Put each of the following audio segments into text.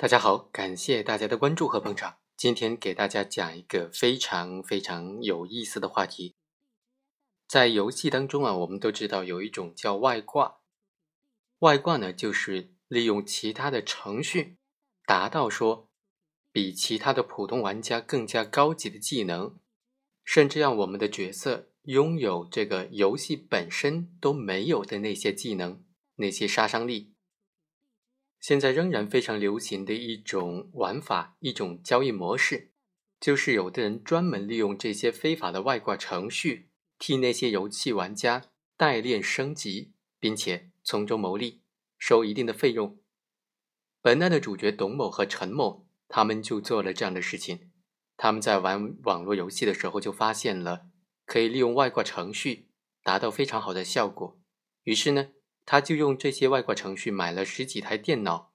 大家好，感谢大家的关注和捧场。今天给大家讲一个非常非常有意思的话题。在游戏当中啊，我们都知道有一种叫外挂。外挂呢，就是利用其他的程序，达到说比其他的普通玩家更加高级的技能，甚至让我们的角色拥有这个游戏本身都没有的那些技能、那些杀伤力。现在仍然非常流行的一种玩法、一种交易模式，就是有的人专门利用这些非法的外挂程序，替那些游戏玩家代练升级，并且从中牟利，收一定的费用。本案的主角董某和陈某，他们就做了这样的事情。他们在玩网络游戏的时候，就发现了可以利用外挂程序达到非常好的效果，于是呢。他就用这些外挂程序买了十几台电脑，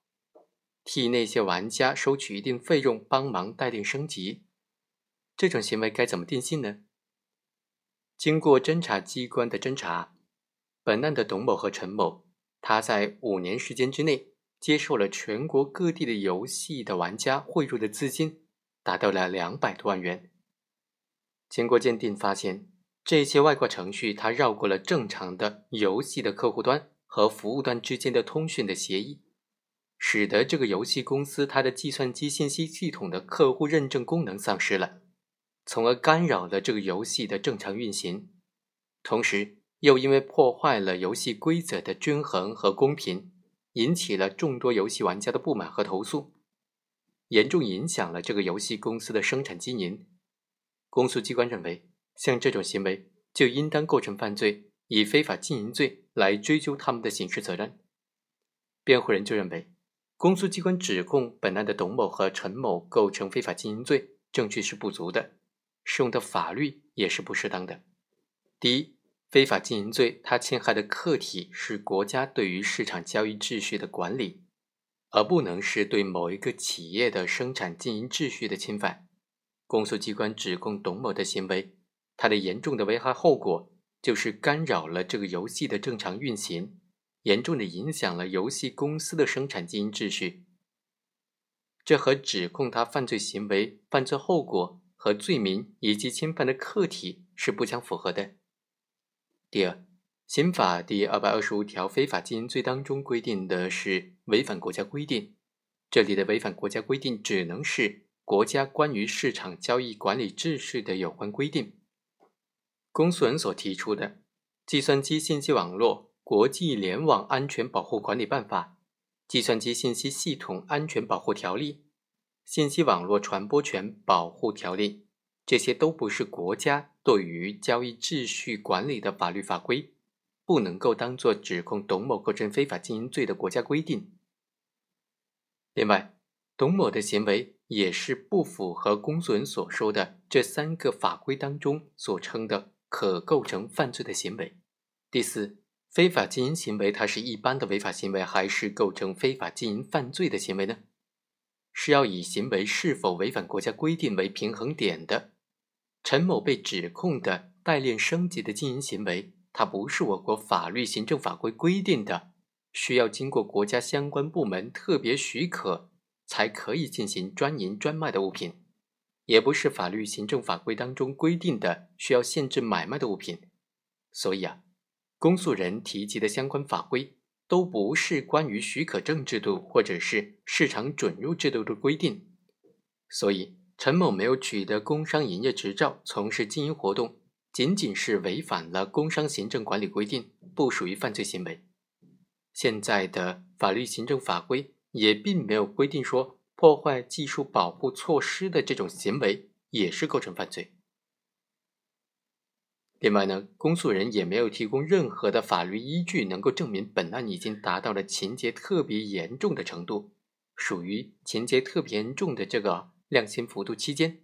替那些玩家收取一定费用，帮忙代定升级。这种行为该怎么定性呢？经过侦查机关的侦查，本案的董某和陈某，他在五年时间之内接受了全国各地的游戏的玩家汇入的资金，达到了两百多万元。经过鉴定发现，这些外挂程序他绕过了正常的游戏的客户端。和服务端之间的通讯的协议，使得这个游戏公司它的计算机信息系统的客户认证功能丧失了，从而干扰了这个游戏的正常运行。同时，又因为破坏了游戏规则的均衡和公平，引起了众多游戏玩家的不满和投诉，严重影响了这个游戏公司的生产经营。公诉机关认为，像这种行为就应当构成犯罪。以非法经营罪来追究他们的刑事责任。辩护人就认为，公诉机关指控本案的董某和陈某构成非法经营罪，证据是不足的，适用的法律也是不适当的。第一，非法经营罪它侵害的客体是国家对于市场交易秩序的管理，而不能是对某一个企业的生产经营秩序的侵犯。公诉机关指控董某的行为，它的严重的危害后果。就是干扰了这个游戏的正常运行，严重的影响了游戏公司的生产经营秩序。这和指控他犯罪行为、犯罪后果和罪名以及侵犯的客体是不相符合的。第二，刑法第二百二十五条非法经营罪当中规定的是违反国家规定，这里的违反国家规定只能是国家关于市场交易管理秩序的有关规定。公诉人所提出的《计算机信息网络国际联网安全保护管理办法》《计算机信息系统安全保护条例》《信息网络传播权保护条例》，这些都不是国家对于交易秩序管理的法律法规，不能够当做指控董某构成非法经营罪的国家规定。另外，董某的行为也是不符合公诉人所说的这三个法规当中所称的。可构成犯罪的行为。第四，非法经营行为，它是一般的违法行为，还是构成非法经营犯罪的行为呢？是要以行为是否违反国家规定为平衡点的。陈某被指控的代练升级的经营行为，它不是我国法律、行政法规规定的，需要经过国家相关部门特别许可才可以进行专营专卖的物品。也不是法律、行政法规当中规定的需要限制买卖的物品，所以啊，公诉人提及的相关法规都不是关于许可证制度或者是市场准入制度的规定，所以陈某没有取得工商营业执照从事经营活动，仅仅是违反了工商行政管理规定，不属于犯罪行为。现在的法律、行政法规也并没有规定说。破坏技术保护措施的这种行为也是构成犯罪。另外呢，公诉人也没有提供任何的法律依据，能够证明本案已经达到了情节特别严重的程度，属于情节特别严重的这个量刑幅度期间。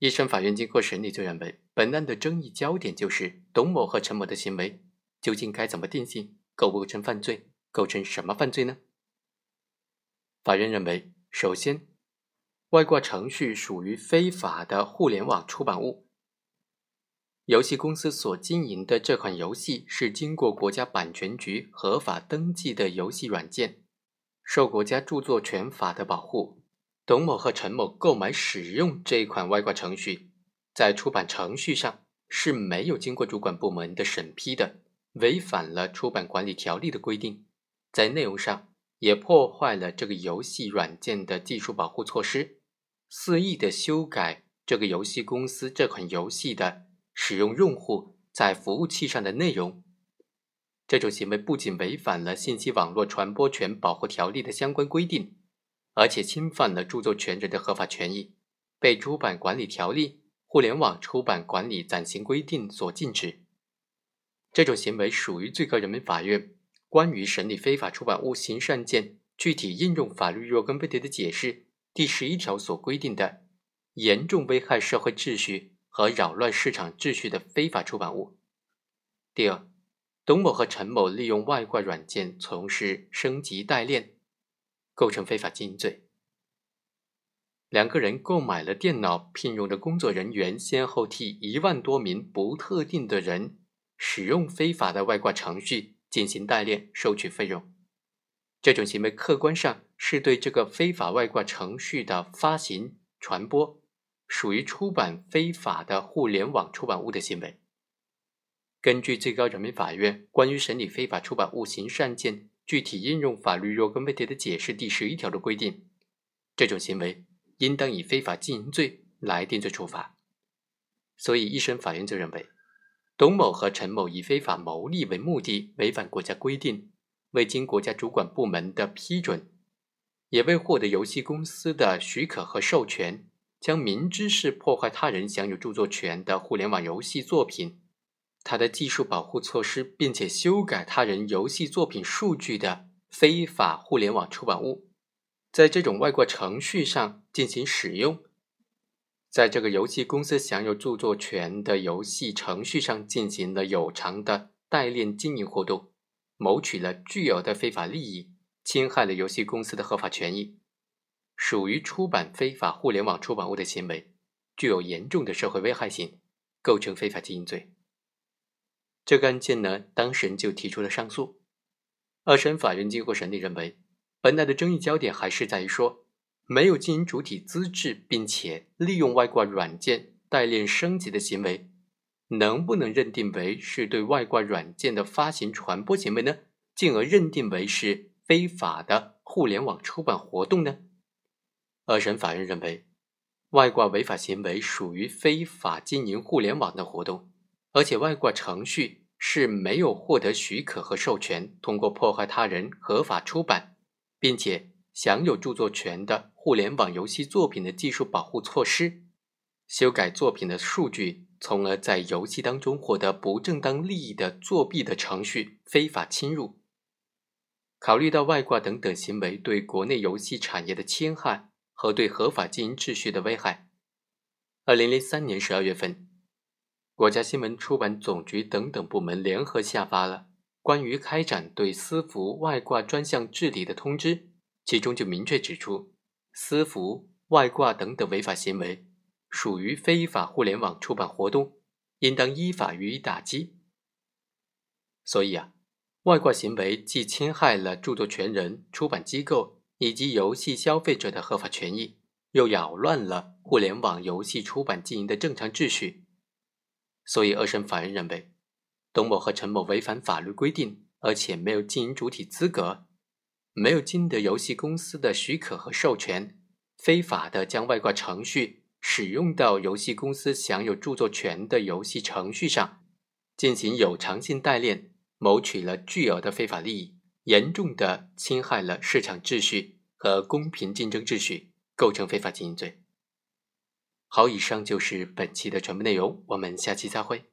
一审法院经过审理，就认为本案的争议焦点就是董某和陈某的行为究竟该怎么定性，构不构成犯罪，构成什么犯罪呢？法院认为，首先，外挂程序属于非法的互联网出版物。游戏公司所经营的这款游戏是经过国家版权局合法登记的游戏软件，受国家著作权法的保护，董某和陈某购买使用这一款外挂程序，在出版程序上是没有经过主管部门的审批的，违反了出版管理条例的规定，在内容上也破坏了这个游戏软件的技术保护措施，肆意的修改这个游戏公司这款游戏的使用用户在服务器上的内容。这种行为不仅违反了信息网络传播权保护条例的相关规定，而且侵犯了著作权人的合法权益，被出版管理条例《互联网出版管理暂行规定》所禁止。这种行为属于最高人民法院关于审理非法出版物刑事案件具体应用法律若干问题的解释第十一条所规定的严重危害社会秩序和扰乱市场秩序的非法出版物。第二。董某和陈某利用外挂软件从事升级代练，构成非法经营罪。两个人购买了电脑，聘用的工作人员先后替一万多名不特定的人使用非法的外挂程序进行代练，收取费用。这种行为客观上是对这个非法外挂程序的发行、传播，属于出版非法的互联网出版物的行为。根据最高人民法院关于审理非法出版物刑事案件具体应用法律若干问题的解释第十一条的规定，这种行为应当以非法经营罪来定罪处罚。所以，一审法院就认为，董某和陈某以非法牟利为目的，违反国家规定，未经国家主管部门的批准，也未获得游戏公司的许可和授权，将明知是破坏他人享有著作权的互联网游戏作品。他的技术保护措施，并且修改他人游戏作品数据的非法互联网出版物，在这种外挂程序上进行使用，在这个游戏公司享有著作权的游戏程序上进行了有偿的代练经营活动，谋取了巨额的非法利益，侵害了游戏公司的合法权益，属于出版非法互联网出版物的行为，具有严重的社会危害性，构成非法经营罪。这个案件呢，当事人就提出了上诉。二审法院经过审理认为，本案的争议焦点还是在于说，没有经营主体资质，并且利用外挂软件代练升级的行为，能不能认定为是对外挂软件的发行传播行为呢？进而认定为是非法的互联网出版活动呢？二审法院认为，外挂违法行为属于非法经营互联网的活动。而且外挂程序是没有获得许可和授权，通过破坏他人合法出版，并且享有著作权的互联网游戏作品的技术保护措施，修改作品的数据，从而在游戏当中获得不正当利益的作弊的程序非法侵入。考虑到外挂等等行为对国内游戏产业的侵害和对合法经营秩序的危害，二零零三年十二月份。国家新闻出版总局等等部门联合下发了关于开展对私服外挂专项治理的通知，其中就明确指出，私服外挂等等违法行为属于非法互联网出版活动，应当依法予以打击。所以啊，外挂行为既侵害了著作权人、出版机构以及游戏消费者的合法权益，又扰乱了互联网游戏出版经营的正常秩序。所以，二审法院认为，董某和陈某违反法律规定，而且没有经营主体资格，没有经得游戏公司的许可和授权，非法的将外挂程序使用到游戏公司享有著作权的游戏程序上，进行有偿性代练，谋取了巨额的非法利益，严重的侵害了市场秩序和公平竞争秩序，构成非法经营罪。好，以上就是本期的全部内容，我们下期再会。